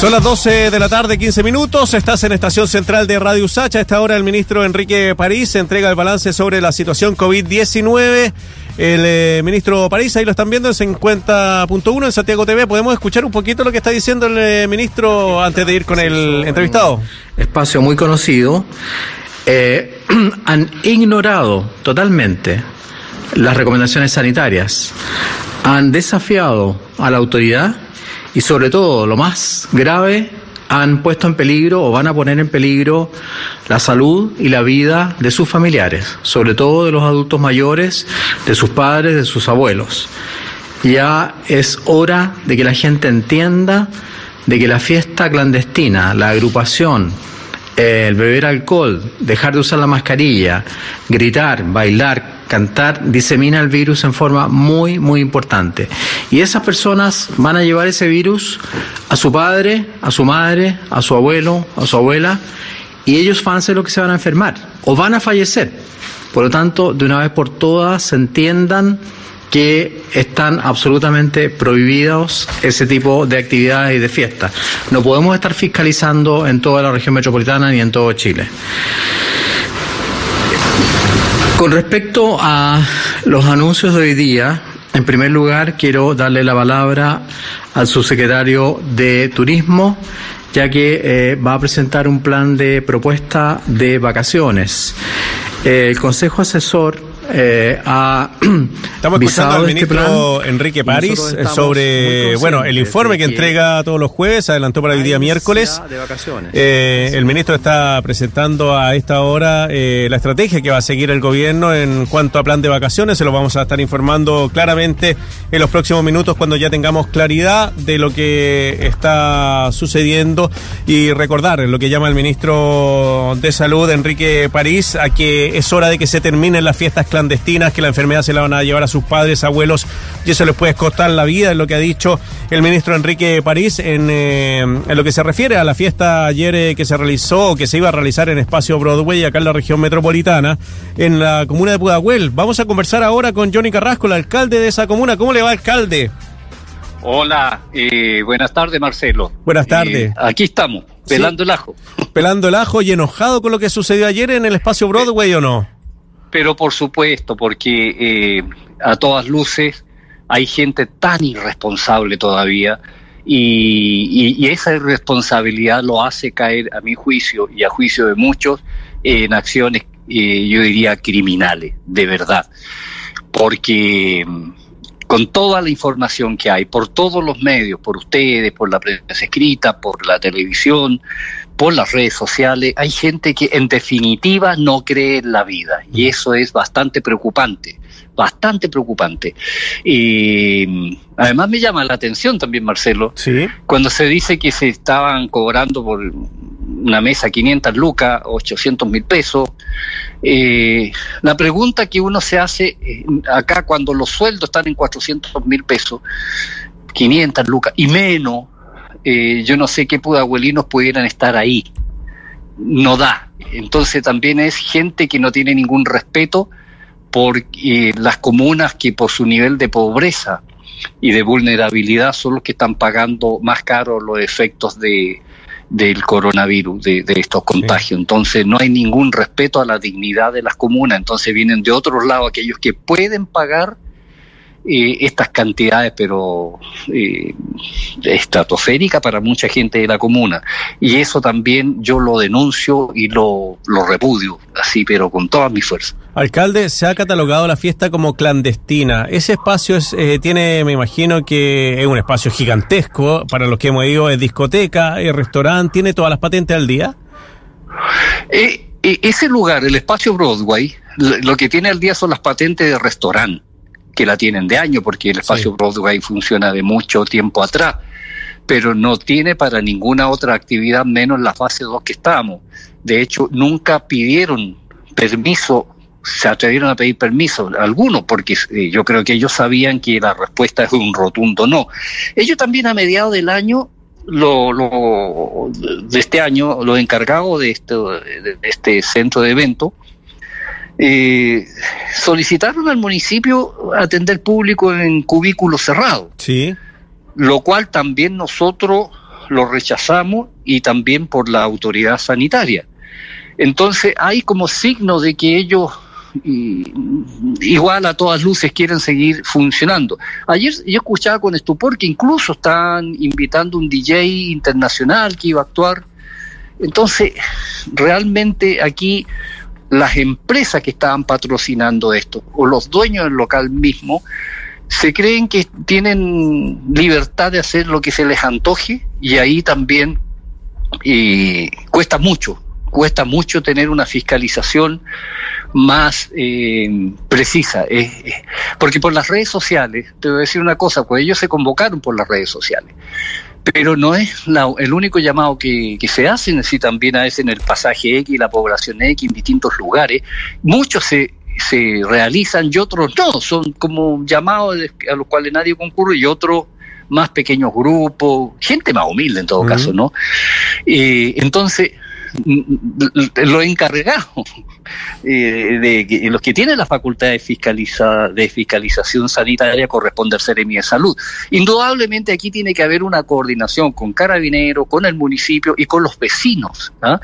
Son las 12 de la tarde, 15 minutos. Estás en Estación Central de Radio Sacha. A esta hora el ministro Enrique París entrega el balance sobre la situación COVID-19. El eh, ministro París, ahí lo están viendo en 50.1 en Santiago TV. ¿Podemos escuchar un poquito lo que está diciendo el eh, ministro antes de ir con el entrevistado? Espacio muy conocido. Eh, han ignorado totalmente las recomendaciones sanitarias. Han desafiado a la autoridad y sobre todo, lo más grave, han puesto en peligro o van a poner en peligro la salud y la vida de sus familiares, sobre todo de los adultos mayores, de sus padres, de sus abuelos. Ya es hora de que la gente entienda de que la fiesta clandestina, la agrupación, el beber alcohol, dejar de usar la mascarilla, gritar, bailar, cantar, disemina el virus en forma muy, muy importante. Y esas personas van a llevar ese virus a su padre, a su madre, a su abuelo, a su abuela, y ellos van a ser los que se van a enfermar o van a fallecer. Por lo tanto, de una vez por todas, se entiendan que están absolutamente prohibidos ese tipo de actividades y de fiestas. No podemos estar fiscalizando en toda la región metropolitana ni en todo Chile. Con respecto a los anuncios de hoy día, en primer lugar quiero darle la palabra al subsecretario de Turismo, ya que eh, va a presentar un plan de propuesta de vacaciones. el Consejo Asesor eh, ha Estamos escuchando al este ministro Enrique París sobre bueno el informe que entrega todos los jueves, adelantó para el día miércoles. Eh, el ministro está presentando a esta hora eh, la estrategia que va a seguir el gobierno en cuanto a plan de vacaciones. Se lo vamos a estar informando claramente en los próximos minutos cuando ya tengamos claridad de lo que está sucediendo y recordar lo que llama el ministro de Salud, Enrique París, a que es hora de que se terminen las fiestas clandestinas, que la enfermedad se la van a llevar a sus padres, abuelos, y eso les puede costar la vida, es lo que ha dicho el ministro Enrique París en, eh, en lo que se refiere a la fiesta ayer eh, que se realizó, o que se iba a realizar en espacio Broadway, acá en la región metropolitana, en la comuna de Pudahuel. Vamos a conversar ahora con Johnny Carrasco, el alcalde de esa comuna. ¿Cómo le va, alcalde? Hola, eh, buenas tardes Marcelo. Buenas tardes. aquí estamos, pelando el ajo. Pelando el ajo y enojado con lo que sucedió ayer en el espacio Broadway o no? Pero por supuesto, porque eh, a todas luces hay gente tan irresponsable todavía y, esa irresponsabilidad lo hace caer, a mi juicio y a juicio de muchos, en acciones, eh, yo diría, criminales, de verdad. Porque con toda la información que hay, por todos los medios, por ustedes, por la prensa escrita, por la televisión, por las redes sociales, hay gente que en definitiva no cree en la vida y eso es bastante preocupante, bastante preocupante. Y además me llama la atención también, Marcelo, cuando se dice que se estaban cobrando por una mesa 500 lucas, 800 mil pesos. Eh, la pregunta que uno se hace eh, acá cuando los sueldos están en 400 mil pesos, 500 lucas y menos, eh, yo no sé qué abuelinos pudieran estar ahí. No da. Entonces también es gente que no tiene ningún respeto por eh, las comunas que por su nivel de pobreza y de vulnerabilidad son los que están pagando más caro los efectos de, del coronavirus, de, estos contagios. Entonces no hay ningún respeto a la dignidad de las comunas. Entonces vienen de otros lados aquellos que pueden pagar eh, estas cantidades, pero eh, estratosférica para mucha gente de la comuna. Y eso también yo lo denuncio y lo, lo repudio, así, pero con toda mi fuerza. Alcalde, se ha catalogado la fiesta como clandestina. Ese espacio es, eh, tiene, me imagino que es un espacio gigantesco, para los que hemos ido, es discoteca, es restaurante, tiene todas las patentes al día. Eh, ese lugar, el espacio Broadway, lo que tiene al día son las patentes de restaurante que la tienen de año, porque el espacio Broadway funciona de mucho tiempo atrás, pero no tiene para ninguna otra actividad menos la fase 2 que estamos. De hecho, nunca pidieron permiso, se atrevieron a pedir permiso, algunos, porque eh, yo creo que ellos sabían que la respuesta es un rotundo no. Ellos también a mediados del año lo, lo, de este año, los encargados de este, de este centro de evento, eh, solicitaron al municipio atender público en cubículos cerrados. Sí. Lo cual también nosotros lo rechazamos y también por la autoridad sanitaria. Entonces hay como signo de que ellos igual a todas luces quieren seguir funcionando. Ayer yo escuchaba con estupor que incluso están invitando un DJ internacional que iba a actuar. Entonces, realmente aquí las empresas que estaban patrocinando esto o los dueños del local mismo se creen que tienen libertad de hacer lo que se les antoje y ahí también eh, cuesta mucho, cuesta mucho tener una fiscalización más eh, precisa. porque por las redes sociales, te voy a decir una cosa, pues ellos se convocaron por las redes sociales, pero no es el único llamado que, se hace, si también a veces en el pasaje X, la población X, en distintos lugares, muchos se, se realizan y otros no, son como llamados a los cuales nadie concurre y otros más pequeños grupos, gente más humilde en todo caso, ¿no? Eh, entonces, lo encargado eh, de, los que tienen la facultad de, fiscaliza, de fiscalización sanitaria corresponde al Ceremi de Salud. Indudablemente aquí tiene que haber una coordinación con Carabineros, con el municipio y con los vecinos, ¿ah?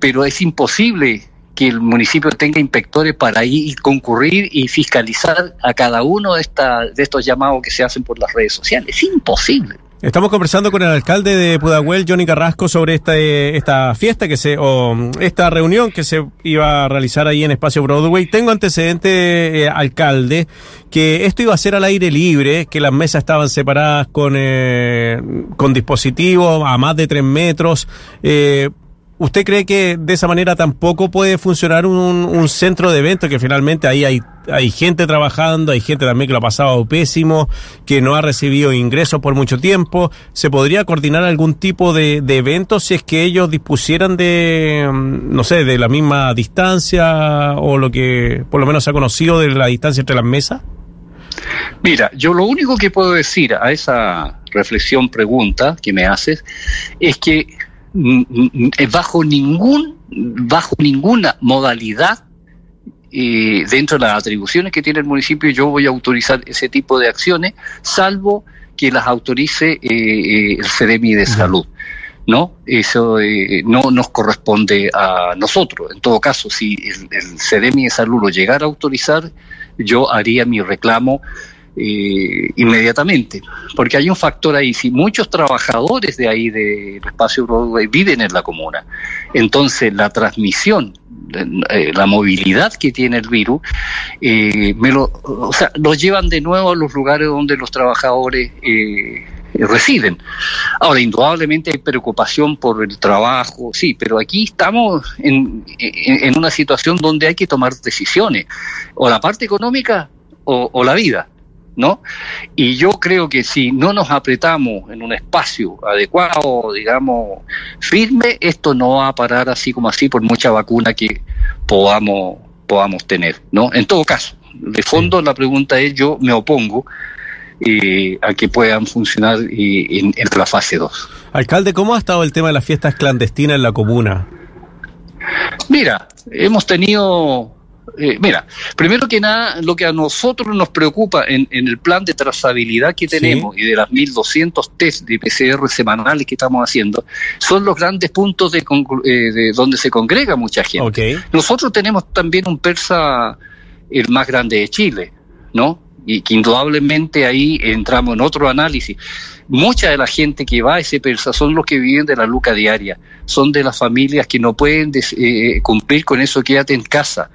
pero es imposible que el municipio tenga inspectores para ir concurrir y fiscalizar a cada uno de, esta, de estos llamados que se hacen por las redes sociales. Es imposible. Estamos conversando con el alcalde de Pudahuel, Johnny Carrasco, sobre esta, esta fiesta que se, o esta reunión que se iba a realizar ahí en Espacio Broadway. Tengo antecedente, eh, alcalde, que esto iba a ser al aire libre, que las mesas estaban separadas con, eh, con dispositivos a más de tres metros. Eh, ¿Usted cree que de esa manera tampoco puede funcionar un, centro de eventos que finalmente ahí hay, hay gente trabajando, hay gente también que lo ha pasado pésimo, que no ha recibido ingresos por mucho tiempo? ¿Se podría coordinar algún tipo de, de eventos si es que ellos dispusieran de, no sé, de la misma distancia o lo que por lo menos se ha conocido de la distancia entre las mesas? Mira, yo lo único que puedo decir a esa reflexión, pregunta que me haces, es que bajo ningún bajo ninguna modalidad eh, dentro de las atribuciones que tiene el municipio yo voy a autorizar ese tipo de acciones salvo que las autorice eh, eh, el CEREMI de salud no eso no nos corresponde a nosotros. En todo caso si el, el CEREMI de salud lo llegara a autorizar yo haría mi reclamo eh, inmediatamente, porque hay un factor ahí, si muchos trabajadores de ahí del espacio Broadway viven en la comuna, entonces la transmisión, eh, la movilidad que tiene el virus, eh, me lo, o sea, los llevan de nuevo a los lugares donde los trabajadores residen. Ahora, indudablemente hay preocupación por el trabajo, sí, pero aquí estamos en, una situación donde hay que tomar decisiones, o la parte económica o la vida. ¿No? Y yo creo que si no nos apretamos en un espacio adecuado, digamos, firme, esto no va a parar así como así por mucha vacuna que podamos, podamos tener, ¿no? En todo caso, de fondo la pregunta es, yo me opongo eh, a que puedan funcionar eh, en, en la fase 2. Alcalde, ¿cómo ha estado el tema de las fiestas clandestinas en la comuna? Mira, hemos tenido eh, mira, primero que nada, lo que a nosotros nos preocupa en, el plan de trazabilidad que tenemos y de las 1.200 test de PCR semanales que estamos haciendo, son los grandes puntos de, eh, donde se congrega mucha gente. Nosotros tenemos también un persa, el más grande de Chile, ¿no? Y que indudablemente ahí entramos en otro análisis. Mucha de la gente que va a ese persa son los que viven de la luca diaria, son de las familias que no pueden eh, cumplir con eso, quédate en casa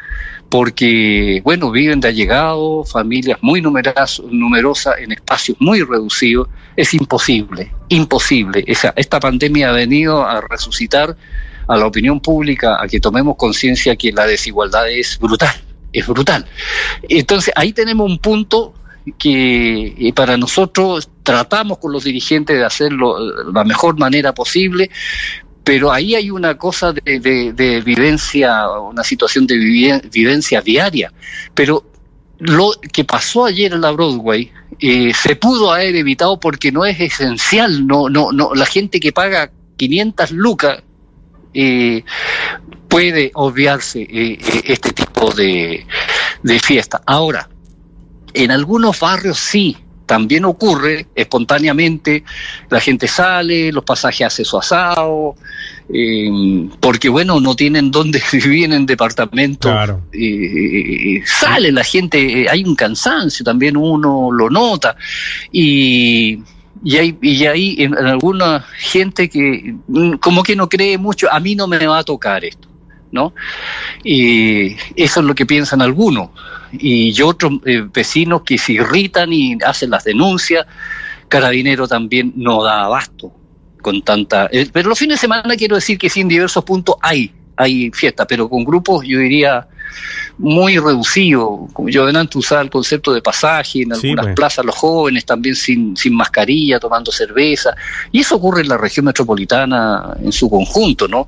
porque, bueno, viven de allegado, familias muy numerosas, numerosas en espacios muy reducidos, es imposible, imposible. Esa, esta pandemia ha venido a resucitar a la opinión pública, a que tomemos conciencia que la desigualdad es brutal, es brutal. Entonces, ahí tenemos un punto que eh, para nosotros tratamos con los dirigentes de hacerlo de la mejor manera posible, pero ahí hay una cosa de, vivencia, una situación de vivencia diaria. Pero lo que pasó ayer en la Broadway eh, se pudo haber evitado porque no es esencial, no, no, no, la gente que paga 500 lucas eh, puede obviarse eh, este tipo de fiesta. Ahora, en algunos barrios sí, también ocurre espontáneamente, la gente sale, los pasajes hacen su asado, eh, porque bueno, no tienen dónde vivir en departamento, eh, sale la gente, hay un cansancio, también uno lo nota, y y hay, y hay en, alguna gente que mm, como que no cree mucho, a mí no me va a tocar esto, ¿no? Y eso es lo que piensan algunos. Y otros eh, vecinos que se irritan y hacen las denuncias, Carabinero también no da abasto con tanta... Eh, pero los fines de semana quiero decir que sí, en diversos puntos hay, hay fiesta, pero con grupos yo diría muy reducido. Como yo adelante usaba el concepto de pasaje, en algunas pues. plazas los jóvenes también sin, sin mascarilla, tomando cerveza. Y eso ocurre en la región metropolitana en su conjunto, ¿no?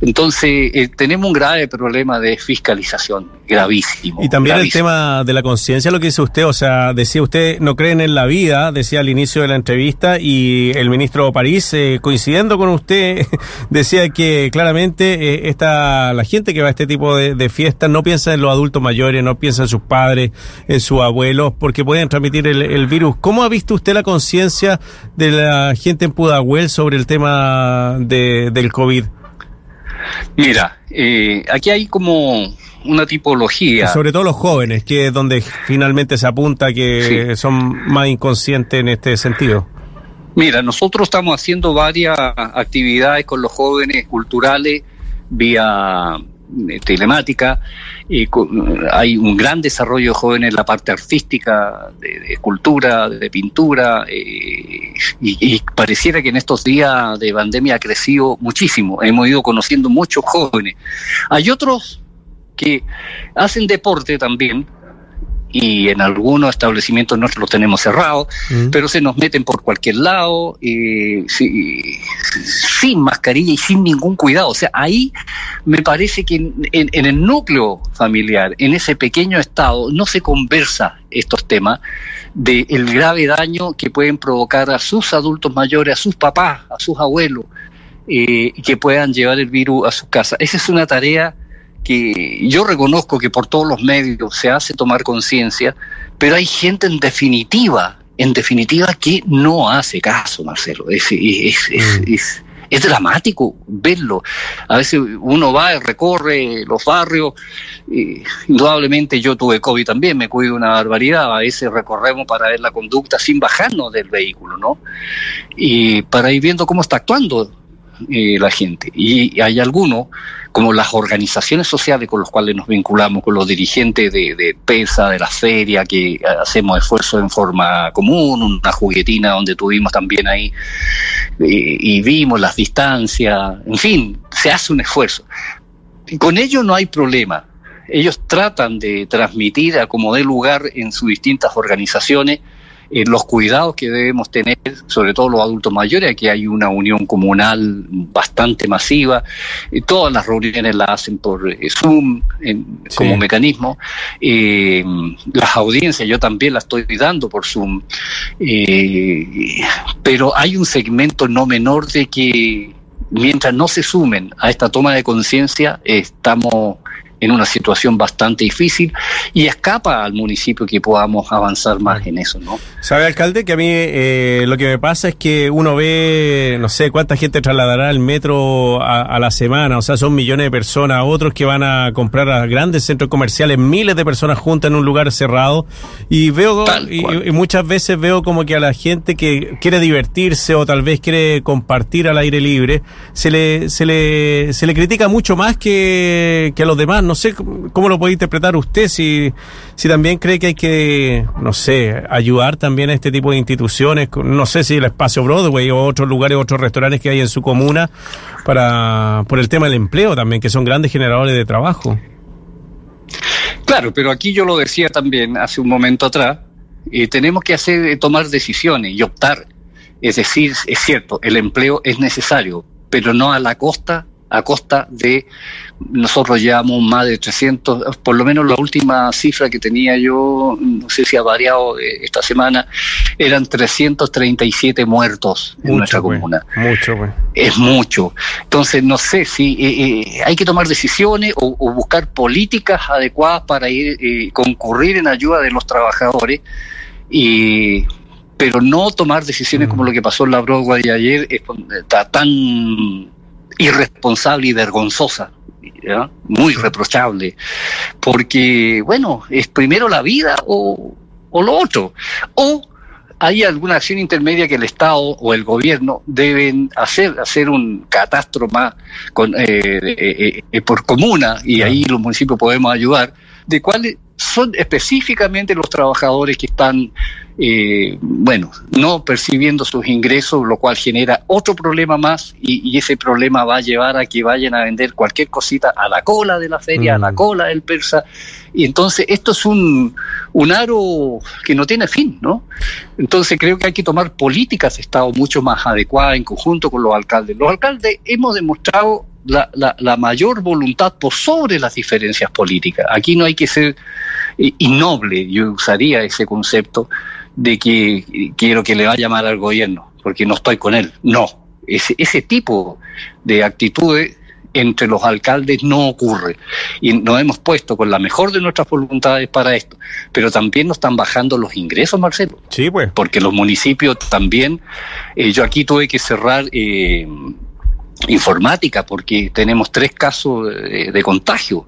Entonces, eh, tenemos un grave problema de fiscalización, gravísimo. Y también el tema de la conciencia, lo que dice usted, o sea, decía usted, no creen en la vida, decía al inicio de la entrevista, y el ministro París, eh, coincidiendo con usted, decía que claramente eh, esta, la gente que va a este tipo de, de fiestas no piensa en los adultos mayores, no piensa en sus padres, en sus abuelos, porque pueden transmitir el, virus. ¿Cómo ha visto usted la conciencia de la gente en Pudahuel sobre el tema de, del COVID? Mira, eh, aquí hay como una tipología. Sobre todo los jóvenes, que es donde finalmente se apunta que son más inconscientes en este sentido. Mira, nosotros estamos haciendo varias actividades con los jóvenes culturales vía telemática, y hay un gran desarrollo de jóvenes en la parte artística, de, escultura, de, pintura, eh, y, pareciera que en estos días de pandemia ha crecido muchísimo. Hemos ido conociendo muchos jóvenes. Hay otros que hacen deporte también, y en algunos establecimientos nosotros los tenemos cerrados, mm. pero se nos meten por cualquier lado, eh, sin mascarilla y sin ningún cuidado. O sea, ahí me parece que en, en, el núcleo familiar, en ese pequeño estado, no se conversa estos temas del el grave daño que pueden provocar a sus adultos mayores, a sus papás, a sus abuelos, eh, que puedan llevar el virus a su casa. Esa es una tarea que yo reconozco que por todos los medios se hace tomar conciencia, pero hay gente en definitiva, en definitiva que no hace caso, Marcelo. Es, es, es, es, mm. dramático verlo. A veces uno va y recorre los barrios. indudablemente yo tuve COVID también, me cuido una barbaridad. A veces recorremos para ver la conducta sin bajarnos del vehículo, ¿no? Y para ir viendo cómo está actuando eh, la gente. Y hay algunos, como las organizaciones sociales con las cuales nos vinculamos, con los dirigentes de, PESA, de la feria, que hacemos esfuerzos en forma común, una juguetina donde tuvimos también ahí eh, y vimos las distancias, en fin, se hace un esfuerzo. Con ello no hay problema. Ellos tratan de transmitir a como dé lugar en sus distintas organizaciones eh, los cuidados que debemos tener, sobre todo los adultos mayores, aquí hay una unión comunal bastante masiva, y todas las reuniones las hacen por eh, Zoom como mecanismo, eh, las audiencias yo también las estoy dando por Zoom, pero hay un segmento no menor de que mientras no se sumen a esta toma de conciencia, estamos en una situación bastante difícil y escapa al municipio que podamos avanzar más en eso, ¿no? Sabe, alcalde, que a mí eh, lo que me pasa es que uno ve, no sé, cuánta gente trasladará el metro a, la semana, o sea, son millones de personas, otros que van a comprar a grandes centros comerciales, miles de personas juntas en un lugar cerrado. Y veo, y, muchas veces veo como que a la gente que quiere divertirse o tal vez quiere compartir al aire libre, se le, se le, se le critica mucho más que, que a los demás, no sé cómo lo puede interpretar usted, si, si también cree que hay que, no sé, ayudar también a este tipo de instituciones, no sé si el espacio Broadway o otros lugares, otros restaurantes que hay en su comuna, para por el tema del empleo también, que son grandes generadores de trabajo. Claro, pero aquí yo lo decía también hace un momento atrás, eh, tenemos que hacer tomar decisiones y optar. Es decir, es cierto, el empleo es necesario, pero no a la costa a costa de, nosotros llevamos más de 300, por lo menos la última cifra que tenía yo, no sé si ha variado eh, esta semana, eran 337 muertos en nuestra comuna. Mucho, Es mucho. Entonces, no sé si eh, eh, hay que tomar decisiones o, buscar políticas adecuadas para ir concurrir en ayuda de los trabajadores y pero no tomar decisiones como mm. lo que pasó en la Broadway ayer está tan irresponsable y vergonzosa. muy reprochable, porque, bueno, es primero la vida o, o lo otro, o hay alguna acción intermedia que el Estado o el gobierno deben hacer, hacer un catastro más con, eh, eh, eh, por comuna, y ahí los municipios podemos ayudar, de cuáles son específicamente los trabajadores que están, eh, bueno, no percibiendo sus ingresos, lo cual genera otro problema más y, ese problema va a llevar a que vayan a vender cualquier cosita a la cola de la feria, a la mm. cola del persa. Y entonces esto es un, un aro que no tiene fin, ¿no? Entonces creo que hay que tomar políticas de Estado mucho más adecuadas en conjunto con los alcaldes. Los alcaldes hemos demostrado la, la, mayor voluntad por sobre las diferencias políticas. Aquí no hay que ser eh, innoble, yo usaría ese concepto de que quiero que le vaya mal al gobierno, porque no estoy con él. No, ese, ese tipo de actitudes entre los alcaldes no ocurre. Y nos hemos puesto con la mejor de nuestras voluntades para esto. Pero también nos están bajando los ingresos, Marcelo. Sí, pues. Porque los municipios también, eh, yo aquí tuve que cerrar eh, informática porque tenemos tres casos de, contagio.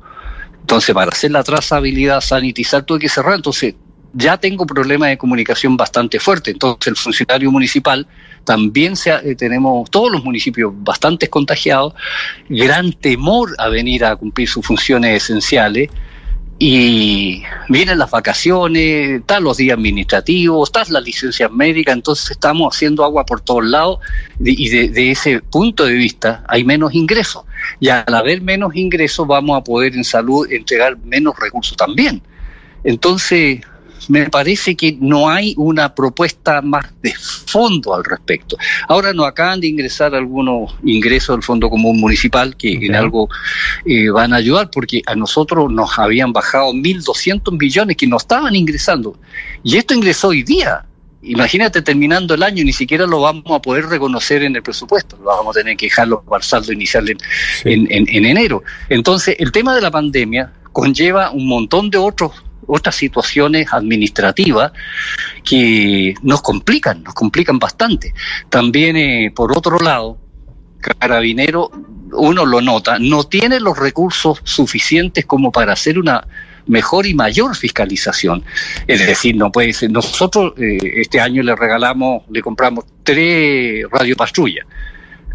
Entonces, para hacer la trazabilidad, sanitizar, tuve que cerrar. Entonces, ya tengo problemas de comunicación bastante fuerte. Entonces, el funcionario municipal también se, eh, tenemos todos los municipios bastante contagiados, gran temor a venir a cumplir sus funciones esenciales y vienen las vacaciones, están los días administrativos, están las licencias médicas, entonces estamos haciendo agua por todos lados y de, ese punto de vista hay menos ingresos. Y al haber menos ingresos vamos a poder en salud entregar menos recursos también. Entonces, me parece que no hay una propuesta más de fondo al respecto. Ahora nos acaban de ingresar algunos ingresos del Fondo Común Municipal que en algo eh, van a ayudar porque a nosotros nos habían bajado 1.200 millones que no estaban ingresando. Y esto ingresó hoy día. Imagínate terminando el año, ni siquiera lo vamos a poder reconocer en el presupuesto, lo vamos a tener que dejarlo para saldo inicial en, en enero. Entonces, el tema de la pandemia conlleva un montón de otros otras situaciones administrativas que nos complican, nos complican bastante. También, eh, por otro lado, Carabinero, uno lo nota, no tiene los recursos suficientes como para hacer una mejor y mayor fiscalización. Es decir, no puede ser. Nosotros eh, este año le regalamos, le compramos tres radiopatrullas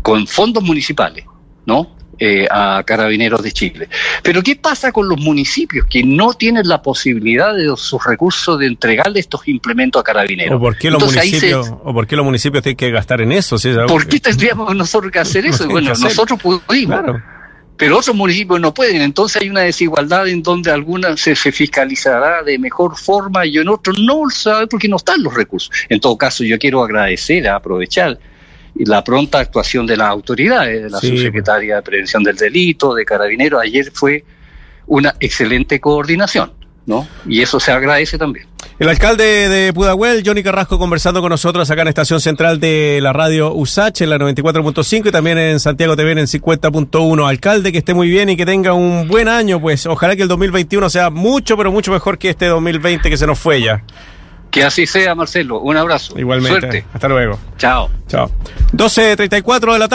con fondos municipales, ¿no? Eh, a Carabineros de Chile. Pero ¿qué pasa con los municipios que no tienen la posibilidad de sus recursos de entregarle estos implementos a Carabineros? ¿O por qué los, municipios, ¿o por qué los municipios tienen que gastar en eso? ¿Por qué tendríamos nosotros que hacer eso? bueno, nosotros pudimos. Pero otros municipios no pueden, entonces hay una desigualdad en donde algunas se, se, fiscalizará de mejor forma y en otros no, ¿sabe? Porque no están los recursos. En todo caso, yo quiero agradecer, aprovechar y la pronta actuación de las autoridades, de la subsecretaria de Prevención del Delito, de Carabineros, ayer fue una excelente coordinación, ¿no? Y eso se agradece también. El alcalde de Pudahuel, Johnny Carrasco, conversando con nosotros acá en Estación Central de la radio USACH, en la 94.5 y también en Santiago TV en 50.1. Alcalde, que esté muy bien y que tenga un buen año, pues ojalá que el 2021 sea mucho, pero mucho mejor que este 2020 que se nos fue ya. Que así sea, Marcelo. Un abrazo. Igualmente. Hasta luego. Chao. Chao. 12.34 de la tarde.